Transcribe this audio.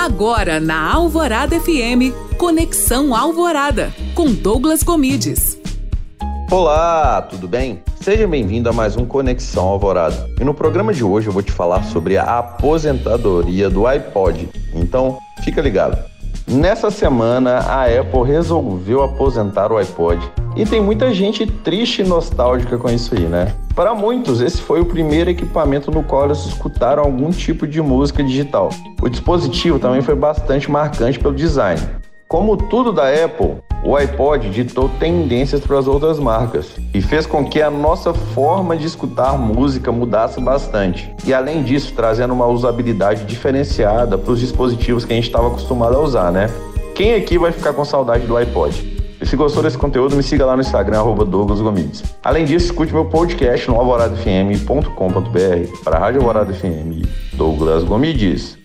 Agora na Alvorada FM, Conexão Alvorada, com Douglas Comides. Olá, tudo bem? Seja bem-vindo a mais um Conexão Alvorada. E no programa de hoje eu vou te falar sobre a aposentadoria do iPod. Então, fica ligado. Nessa semana, a Apple resolveu aposentar o iPod. E tem muita gente triste e nostálgica com isso aí, né? Para muitos, esse foi o primeiro equipamento no qual eles escutaram algum tipo de música digital. O dispositivo também foi bastante marcante pelo design. Como tudo da Apple, o iPod ditou tendências para as outras marcas e fez com que a nossa forma de escutar música mudasse bastante. E além disso, trazendo uma usabilidade diferenciada para os dispositivos que a gente estava acostumado a usar, né? Quem aqui vai ficar com saudade do iPod? E se gostou desse conteúdo, me siga lá no Instagram, arroba Douglas Gomides. Além disso, escute meu podcast no alvoradofm.com.br para a Rádio Alvorada FM, Douglas Gomides.